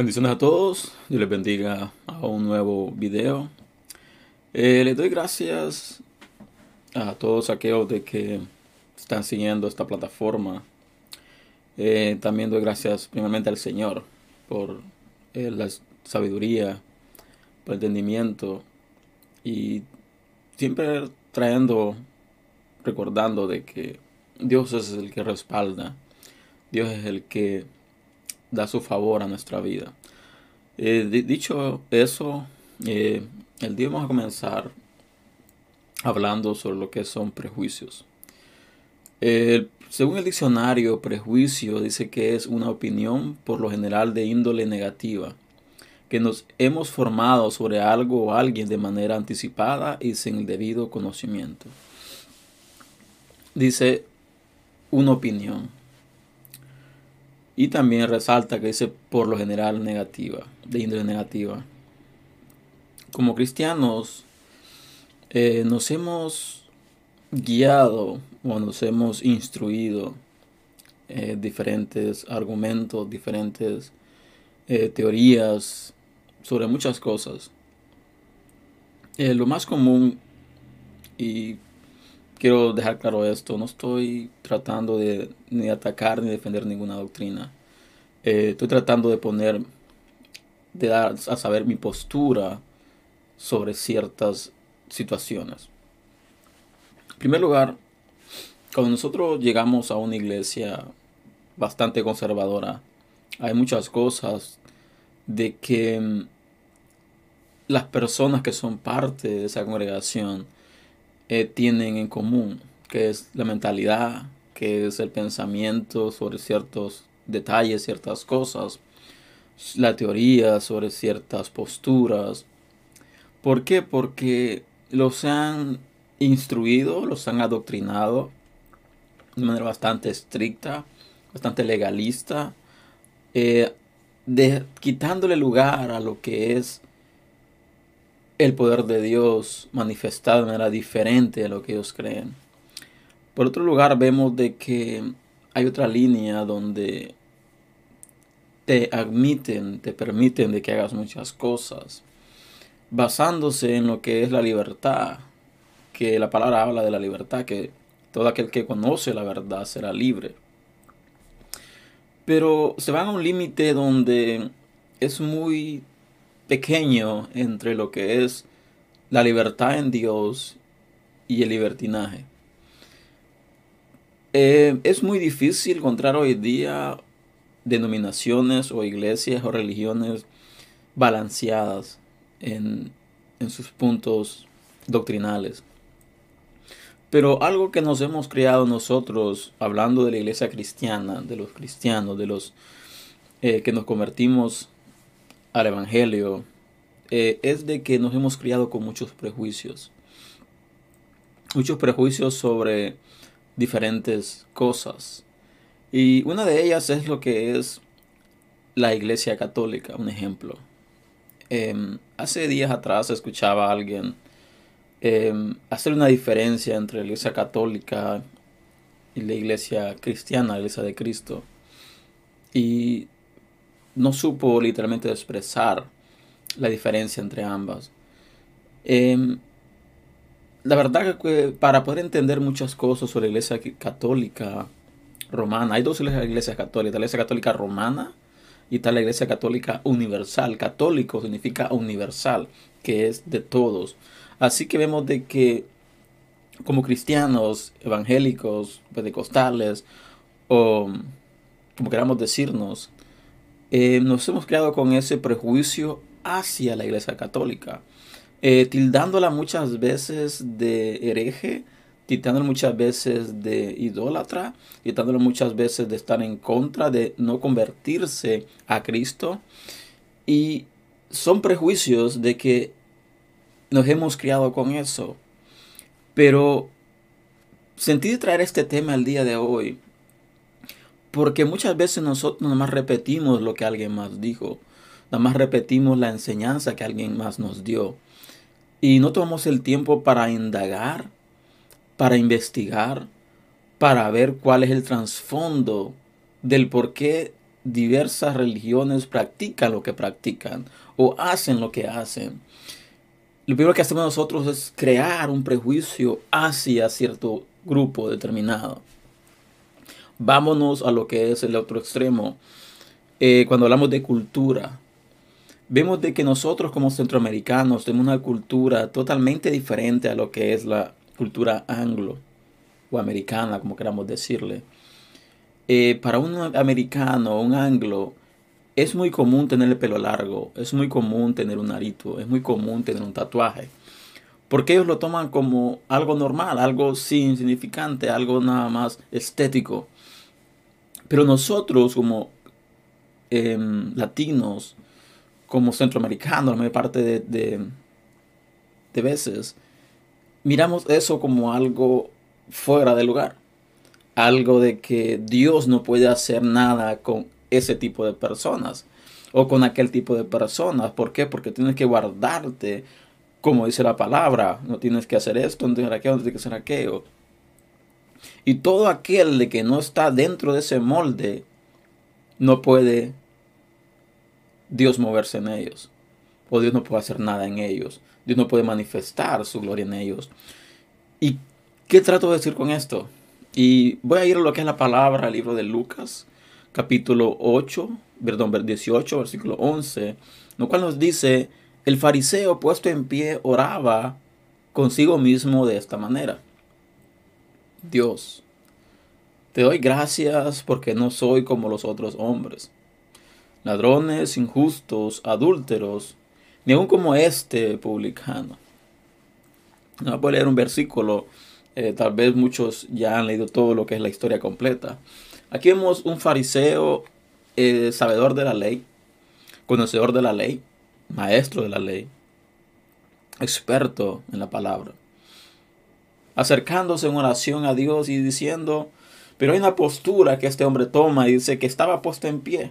Bendiciones a todos, Dios les bendiga a un nuevo video. Eh, les doy gracias a todos aquellos de que están siguiendo esta plataforma. Eh, también doy gracias primeramente al Señor por eh, la sabiduría, por el entendimiento y siempre trayendo, recordando de que Dios es el que respalda, Dios es el que da su favor a nuestra vida. Eh, dicho eso, eh, el día vamos a comenzar hablando sobre lo que son prejuicios. según el diccionario, prejuicio dice que es una opinión por lo general de índole negativa, que nos hemos formado sobre algo o alguien de manera anticipada y sin el debido conocimiento. Dice una opinión. Y también resalta que dice por lo general negativa, de índole negativa. Como cristianos eh, nos hemos guiado o nos hemos instruido eh, diferentes argumentos, diferentes eh, teorías sobre muchas cosas. lo más común y quiero dejar claro esto, no estoy tratando de ni atacar ni defender ninguna doctrina. Eh, estoy tratando de poner, de dar a saber mi postura sobre ciertas situaciones. En primer lugar, cuando nosotros llegamos a una iglesia bastante conservadora, hay muchas cosas de que mm, las personas que son parte de esa congregación eh, tienen en común, que es la mentalidad, que es el pensamiento sobre ciertos detalles, ciertas cosas, la teoría sobre ciertas posturas. ¿Por qué? Porque los han instruido, los han adoctrinado de manera bastante estricta, bastante legalista, eh, quitándole lugar a lo que es el poder de Dios manifestado de manera diferente a lo que ellos creen. Por otro lugar, vemos de que hay otra línea donde te admiten, te permiten de que hagas muchas cosas, basándose en lo que es la libertad, que la palabra habla de la libertad, que todo aquel que conoce la verdad será libre. Pero se van a un límite donde es muy pequeño entre lo que es la libertad en Dios y el libertinaje. Eh, es muy difícil encontrar hoy día denominaciones o iglesias o religiones balanceadas en, en sus puntos doctrinales. Pero algo que nos hemos creado nosotros, hablando de la iglesia cristiana, de los cristianos, de los eh, que nos convertimos al Evangelio eh, es de que nos hemos criado con muchos prejuicios. Muchos prejuicios sobre diferentes cosas. Y una de ellas es lo que es la Iglesia Católica, un ejemplo. Em, hace días atrás escuchaba a alguien em, hacer una diferencia entre la Iglesia Católica y la Iglesia Cristiana, la Iglesia de Cristo. Y no supo literalmente expresar la diferencia entre ambas. Em, la verdad que para poder entender muchas cosas sobre la iglesia católica romana, hay dos iglesias católicas, la iglesia católica romana y está la iglesia católica universal. Católico significa universal, que es de todos. Así que vemos de que como cristianos, evangélicos, pentecostales, o como queramos decirnos, eh, nos hemos creado con ese prejuicio hacia la Iglesia Católica, eh, tildándola muchas veces de hereje, tildándola muchas veces de idólatra, tildándola muchas veces de estar en contra, de no convertirse a Cristo. Y son prejuicios de que nos hemos criado con eso. Pero sentí traer este tema el día de hoy porque muchas veces nosotros nada más repetimos lo que alguien más dijo. Nada más repetimos la enseñanza que alguien más nos dio. Y no tomamos el tiempo para indagar, para investigar, para ver cuál es el trasfondo del por qué diversas religiones practican lo que practican o hacen lo que hacen. Lo primero que hacemos nosotros es crear un prejuicio hacia cierto grupo determinado. Vámonos a lo que es el otro extremo. Eh, cuando hablamos de cultura, vemos de que nosotros como centroamericanos tenemos una cultura totalmente diferente a lo que es la cultura anglo o americana, como queramos decirle. Eh, para un americano, un anglo, es muy común tener el pelo largo, es muy común tener un arito, es muy común tener un tatuaje. Porque ellos lo toman como algo normal, algo sin insignificante, algo nada más estético. Pero nosotros como em, latinos, como centroamericanos, la mayor parte de, de veces, miramos eso como algo fuera de lugar algo de que Dios no puede hacer nada con ese tipo de personas o con aquel tipo de personas. ¿Por qué? Porque tienes que guardarte, como dice la palabra, no tienes que hacer esto, no tienes que hacer aquello, no tienes que hacer aquello. Y todo aquel que no está dentro de ese molde, no puede Dios moverse en ellos. O Dios no puede hacer nada en ellos. Dios no puede manifestar su gloria en ellos. ¿Y qué trato de decir con esto? Y voy a ir a lo que es la palabra, el libro de Lucas, capítulo 8, perdón, 18, versículo 11, lo cual nos dice, el fariseo puesto en pie oraba consigo mismo de esta manera. Dios, te doy gracias porque no soy como los otros hombres, ladrones, injustos, adúlteros, ni aun como este publicano. No voy a leer un versículo eh, tal vez muchos ya han leído todo lo que es la historia completa. Aquí vemos un fariseo eh, sabedor de la ley, conocedor de la ley, maestro de la ley, experto en la palabra, acercándose en oración a Dios y diciendo, pero hay una postura que este hombre toma y dice que estaba puesto en pie,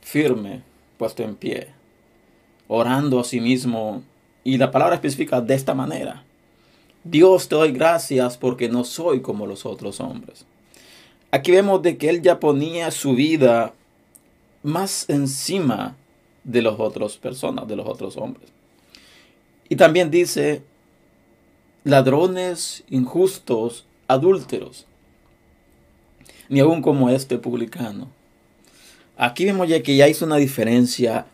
firme, puesto en pie, orando a sí mismo. Y la palabra especifica de esta manera. Dios te doy gracias porque no soy como los otros hombres. Aquí vemos de que él ya ponía su vida más encima de las otras personas, de los otros hombres. Y también dice, ladrones, injustos, adúlteros, ni aún como este publicano. Aquí vemos ya que ya hizo una diferencia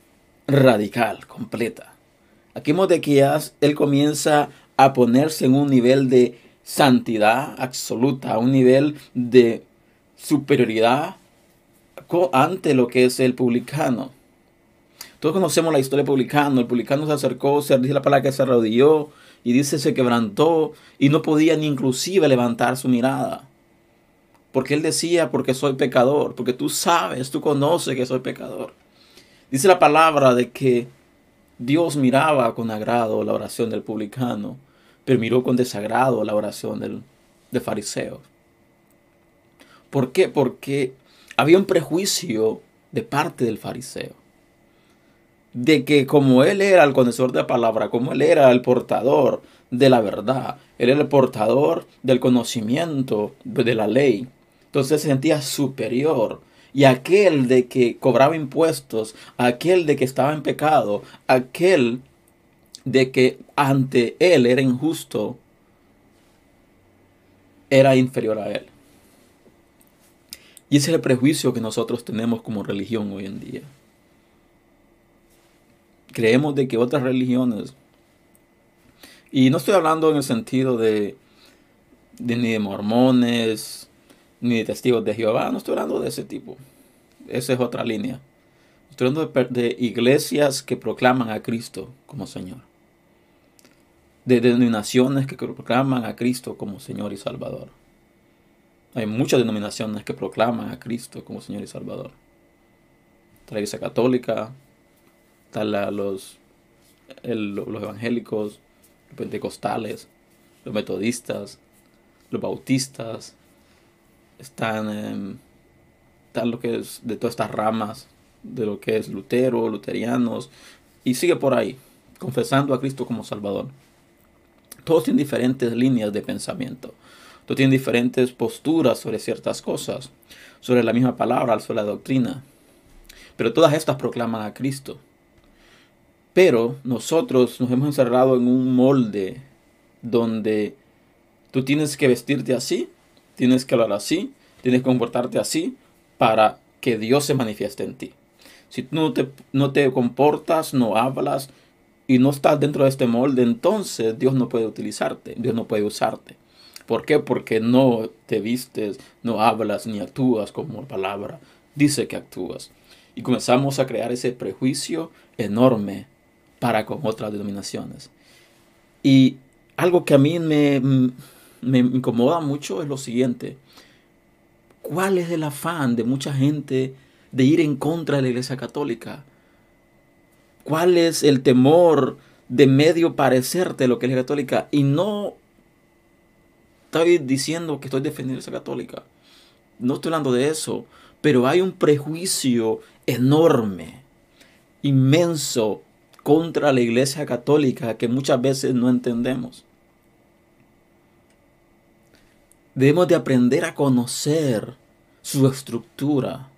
radical, completa. Aquí vemos de que ya él comienza a ponerse en un nivel de santidad absoluta, un nivel de superioridad ante lo que es el publicano. Todos conocemos la historia del publicano. El publicano se acercó, se dice la palabra que se arrodilló y dice se quebrantó y no podía ni inclusive levantar su mirada. Porque él decía, porque soy pecador, porque tú sabes, tú conoces que soy pecador. Dice la palabra de que Dios miraba con agrado la oración del publicano, pero miró con desagrado la oración del, fariseo. ¿Por qué? Porque había un prejuicio de parte del fariseo. De que como él era el conocedor de la palabra, como él era el portador de la verdad, él era el portador del conocimiento de la ley, entonces se sentía superior y aquel de que cobraba impuestos, aquel de que estaba en pecado, aquel de que ante él era injusto, era inferior a él. Y ese es el prejuicio que nosotros tenemos como religión hoy en día. Creemos de que otras religiones, y no estoy hablando en el sentido de, de ni de mormones, ni de testigos de Jehová, no estoy hablando de ese tipo. Esa es otra línea. Estoy hablando de, iglesias que proclaman a Cristo como Señor. De denominaciones que proclaman a Cristo como Señor y Salvador. Hay muchas denominaciones que proclaman a Cristo como Señor y Salvador. la Iglesia Católica, están los, los evangélicos, los pentecostales, los metodistas, los bautistas, están, lo que es de todas estas ramas, de lo que es Lutero, luterianos, y sigue por ahí, confesando a Cristo como Salvador. Todos tienen diferentes líneas de pensamiento. Todos tienen diferentes posturas sobre ciertas cosas. sobre la misma palabra, sobre la doctrina. Pero todas estas proclaman a Cristo. Pero nosotros nos hemos encerrado en un molde donde tú tienes que vestirte así, tienes que hablar así, tienes que comportarte así para que Dios se manifieste en ti. Si tú no te, no te comportas, no hablas y no estás dentro de este molde, entonces Dios no puede utilizarte, Dios no puede usarte. ¿Por qué? Porque no te vistes, no hablas ni actúas como la palabra dice que actúas. Y comenzamos a crear ese prejuicio enorme para con otras denominaciones. Y algo que a mí me, incomoda mucho es lo siguiente. ¿Cuál es el afán de mucha gente de ir en contra de la Iglesia Católica? ¿Cuál es el temor de medio parecerte lo que es la Católica? Y no estoy diciendo que estoy defendiendo la Iglesia Católica. No estoy hablando de eso. Pero hay un prejuicio enorme, inmenso contra la Iglesia Católica que muchas veces no entendemos. Debemos de aprender a conocer su estructura.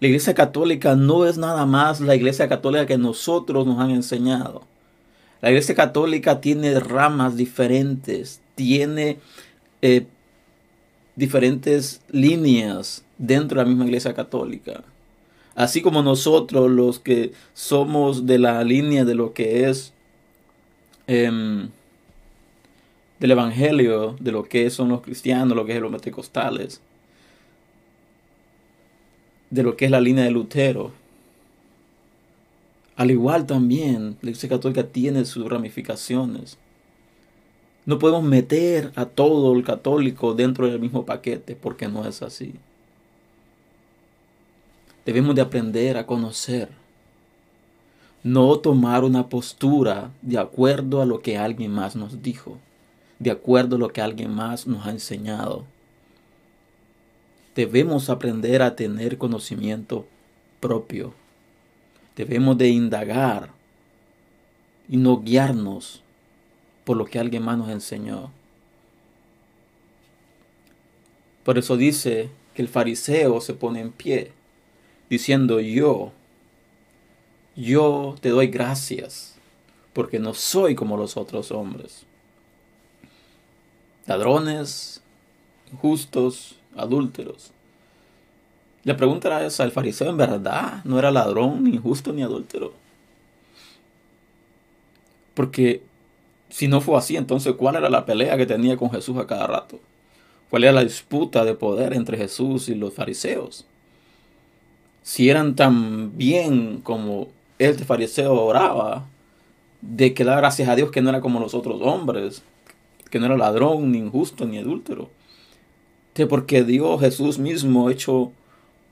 La Iglesia Católica no es nada más la Iglesia Católica que nosotros nos han enseñado. La Iglesia Católica tiene ramas diferentes, tiene eh, diferentes líneas dentro de la misma Iglesia Católica. Así como nosotros los que somos de la línea de lo que es em, del Evangelio, de lo que son los cristianos, lo que es los pentecostales, de lo que es la línea de Lutero. Al igual también, la Iglesia Católica tiene sus ramificaciones. No podemos meter a todo el católico dentro del mismo paquete porque no es así. Debemos de aprender a conocer. No tomar una postura de acuerdo a lo que alguien más nos dijo, de acuerdo a lo que alguien más nos ha enseñado. Debemos aprender a tener conocimiento propio. Debemos de indagar y no guiarnos por lo que alguien más nos enseñó. Por eso dice que el fariseo se pone en pie diciendo yo, yo te doy gracias porque no soy como los otros hombres. Ladrones, injustos, adúlteros. La pregunta esa, ¿el fariseo en verdad no era ladrón, ni injusto, ni adúltero? Porque si no fue así, entonces ¿cuál era la pelea que tenía con Jesús a cada rato? ¿Cuál era la disputa de poder entre Jesús y los fariseos? Si eran tan bien como este fariseo oraba, de que da gracias a Dios que no era como los otros hombres, que no era ladrón, ni injusto, ni adúltero. Porque Dios Jesús mismo hecho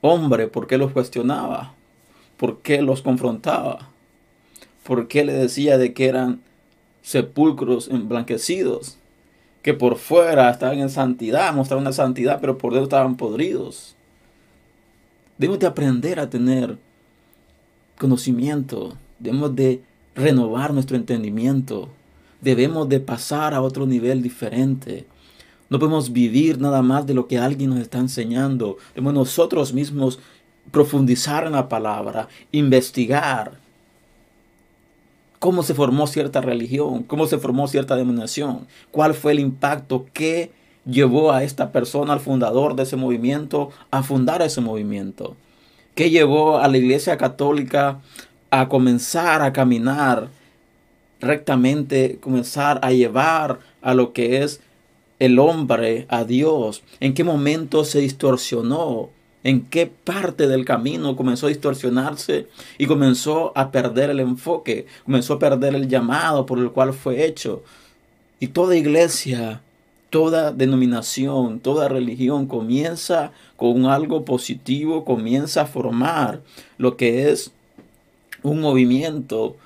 hombre, ¿por qué los cuestionaba? ¿Por qué los confrontaba? ¿Por qué le decía de que eran sepulcros emblanquecidos? Que por fuera estaban en santidad, mostraban una santidad, pero por dentro estaban podridos. Debemos de aprender a tener conocimiento. Debemos de renovar nuestro entendimiento. Debemos de pasar a otro nivel diferente. No podemos vivir nada más de lo que alguien nos está enseñando. Debemos nosotros mismos profundizar en la palabra, investigar cómo se formó cierta religión, cómo se formó cierta denominación, cuál fue el impacto que llevó a esta persona, al fundador de ese movimiento, a fundar ese movimiento? ¿Qué llevó a la Iglesia Católica a comenzar a caminar rectamente, comenzar a llevar a lo que es el hombre a Dios? ¿En qué momento se distorsionó? ¿En qué parte del camino comenzó a distorsionarse y comenzó a perder el enfoque? Comenzó a perder el llamado por el cual fue hecho. Y toda iglesia toda denominación, toda religión comienza con algo positivo, comienza a formar lo que es un movimiento.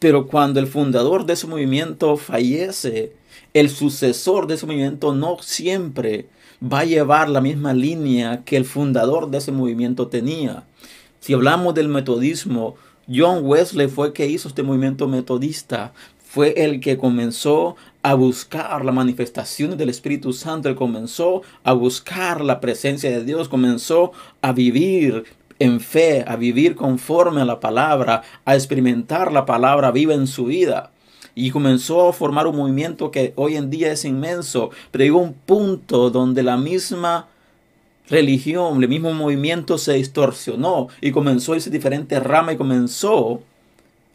Pero cuando el fundador de ese movimiento fallece, el sucesor de ese movimiento no siempre va a llevar la misma línea que el fundador de ese movimiento tenía. Si hablamos del metodismo, John Wesley fue el que hizo este movimiento metodista, fue el que comenzó a buscar la manifestación del Espíritu Santo, él comenzó a buscar la presencia de Dios, comenzó a vivir en fe, a vivir conforme a la palabra, a experimentar la palabra viva en su vida. Y comenzó a formar un movimiento que hoy en día es inmenso, pero llegó un punto donde la misma religión, el mismo movimiento se distorsionó y comenzó a irse diferentes y comenzó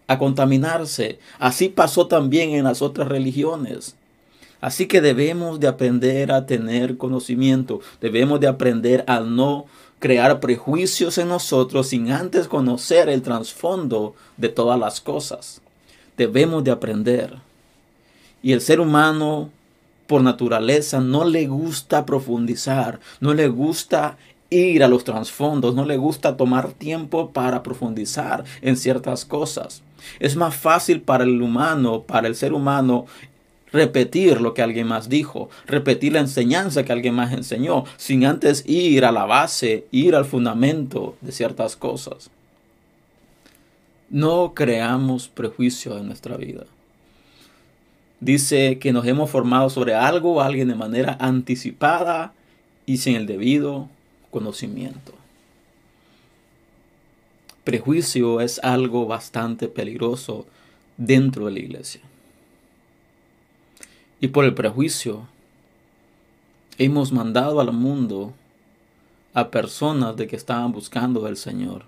a contaminarse. Así pasó también en las otras religiones. Así que debemos de aprender a tener conocimiento, debemos de aprender a no crear prejuicios en nosotros sin antes conocer el trasfondo de todas las cosas. Debemos de aprender. Y el ser humano por naturaleza no le gusta profundizar, no le gusta ir a los trasfondos, no le gusta tomar tiempo para profundizar en ciertas cosas. Es más fácil para el humano, para el ser humano, repetir lo que alguien más dijo, repetir la enseñanza que alguien más enseñó, sin antes ir a la base, ir al fundamento de ciertas cosas. No creamos prejuicio en nuestra vida. Dice que nos hemos formado sobre algo o alguien de manera anticipada y sin el debido conocimiento. Prejuicio es algo bastante peligroso dentro de la iglesia. Y por el prejuicio hemos mandado al mundo a personas de que estaban buscando al Señor,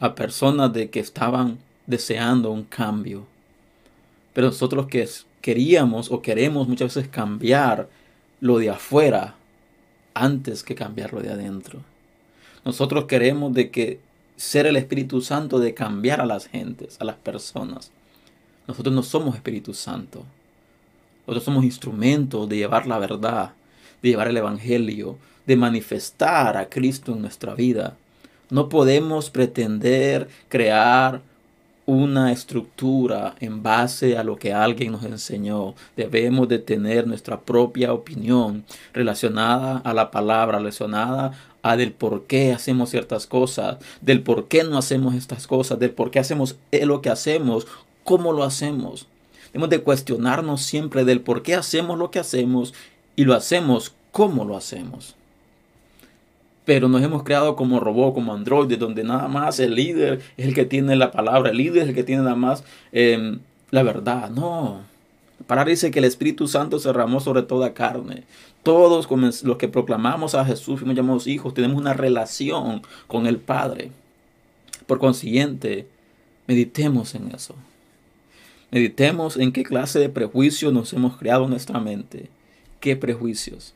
a personas de que estaban deseando un cambio pero nosotros que queríamos o queremos muchas veces cambiar lo de afuera antes que cambiar lo de adentro. Nosotros queremos de que ser el Espíritu Santo de cambiar a las gentes, a las personas. Nosotros no somos Espíritu Santo. Nosotros somos instrumentos de llevar la verdad, de llevar el Evangelio, de manifestar a Cristo en nuestra vida. No podemos pretender crear una estructura en base a lo que alguien nos enseñó. Debemos de tener nuestra propia opinión relacionada a la palabra, relacionada a del por qué hacemos ciertas cosas, del por qué no hacemos estas cosas, del por qué hacemos lo que hacemos, cómo lo hacemos. Debemos de cuestionarnos siempre del por qué hacemos lo que hacemos y lo hacemos cómo lo hacemos pero nos hemos creado como robot, como androides, donde nada más el líder es el que tiene la palabra, el líder es el que tiene nada más em, la verdad. No. Para dice que el Espíritu Santo se derramó sobre toda carne. Todos los que proclamamos a Jesús, fuimos llamados hijos, tenemos una relación con el Padre. Por consiguiente, meditemos en eso. Meditemos en qué clase de prejuicios nos hemos creado en nuestra mente. ¿Qué prejuicios?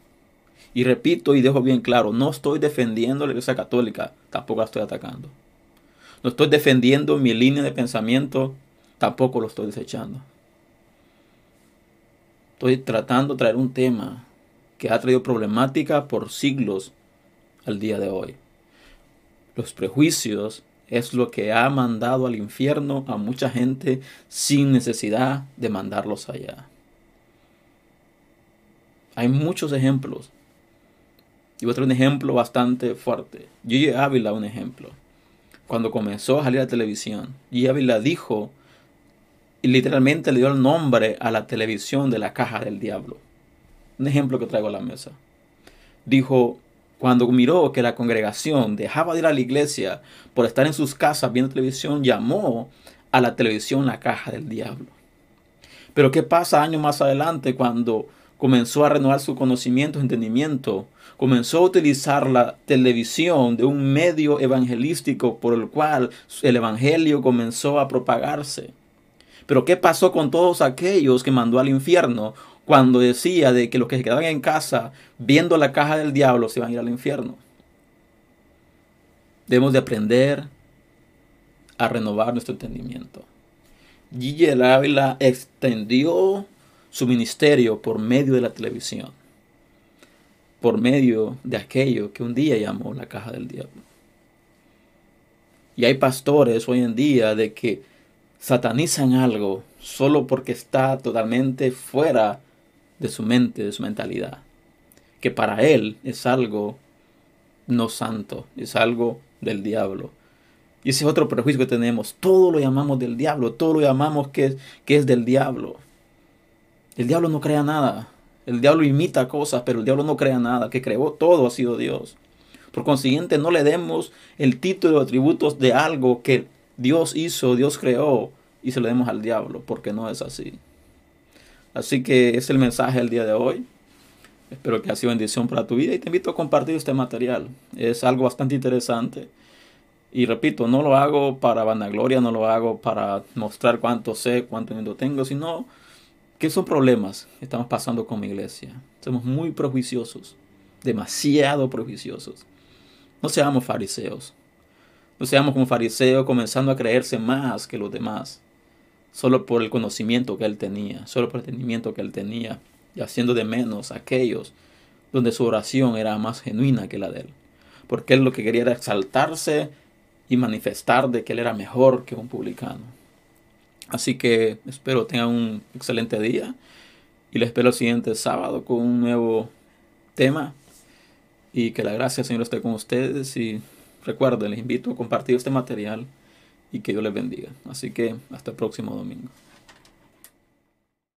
Y repito y dejo bien claro, no estoy defendiendo la Iglesia Católica, tampoco la estoy atacando. No estoy defendiendo mi línea de pensamiento, tampoco lo estoy desechando. Estoy tratando de traer un tema que ha traído problemática por siglos al día de hoy. Los prejuicios es lo que ha mandado al infierno a mucha gente sin necesidad de mandarlos allá. Hay muchos ejemplos y voy a traer un ejemplo bastante fuerte. Gigi Ávila, un ejemplo. Cuando comenzó a salir a la televisión, Gigi Ávila dijo, y literalmente le dio el nombre a la televisión de la caja del diablo. Un ejemplo que traigo a la mesa. Dijo, cuando miró que la congregación dejaba de ir a la iglesia por estar en sus casas viendo televisión, llamó a la televisión la caja del diablo. Pero ¿qué pasa años más adelante cuando comenzó a renovar su conocimiento, entendimiento, comenzó a utilizar la televisión de un medio evangelístico por el cual el evangelio comenzó a propagarse. Pero ¿qué pasó con todos aquellos que mandó al infierno cuando decía de que los que se quedaban en casa viendo la caja del diablo se iban a ir al infierno? Debemos de aprender a renovar nuestro entendimiento. Gigi Ávila extendió su ministerio por medio de la televisión, por medio de aquello que un día llamó la caja del diablo. Y hay pastores hoy en día de que satanizan algo solo porque está totalmente fuera de su mente, de su mentalidad. Que para él es algo no santo, es algo del diablo. Y ese es otro prejuicio que tenemos. Todo lo llamamos del diablo, todo lo llamamos que, que es del diablo. El diablo no crea nada. El diablo imita cosas, pero el diablo no crea nada. Que creó todo ha sido Dios. Por consiguiente, no le demos el título o atributos de algo que Dios hizo, Dios creó, y se lo demos al diablo, porque no es así. Así que es el mensaje del día de hoy. Espero que ha sido bendición para tu vida y te invito a compartir este material. Es algo bastante interesante. Y repito, no lo hago para vanagloria, no lo hago para mostrar cuánto sé, cuánto mundo tengo, sino que son problemas que estamos pasando con mi iglesia. Somos muy prejuiciosos, demasiado prejuiciosos. No seamos fariseos. No seamos como fariseos comenzando a creerse más que los demás, solo por el conocimiento que él tenía, solo por el entendimiento que él tenía, y haciendo de menos aquellos donde su oración era más genuina que la de él. Porque él lo que quería era exaltarse y manifestar de que él era mejor que un publicano. Así que espero tengan un excelente día y les espero el siguiente sábado con un nuevo tema y que la gracia Señor esté con ustedes y recuerden, les invito a compartir este material y que Dios les bendiga. Así que hasta el próximo domingo.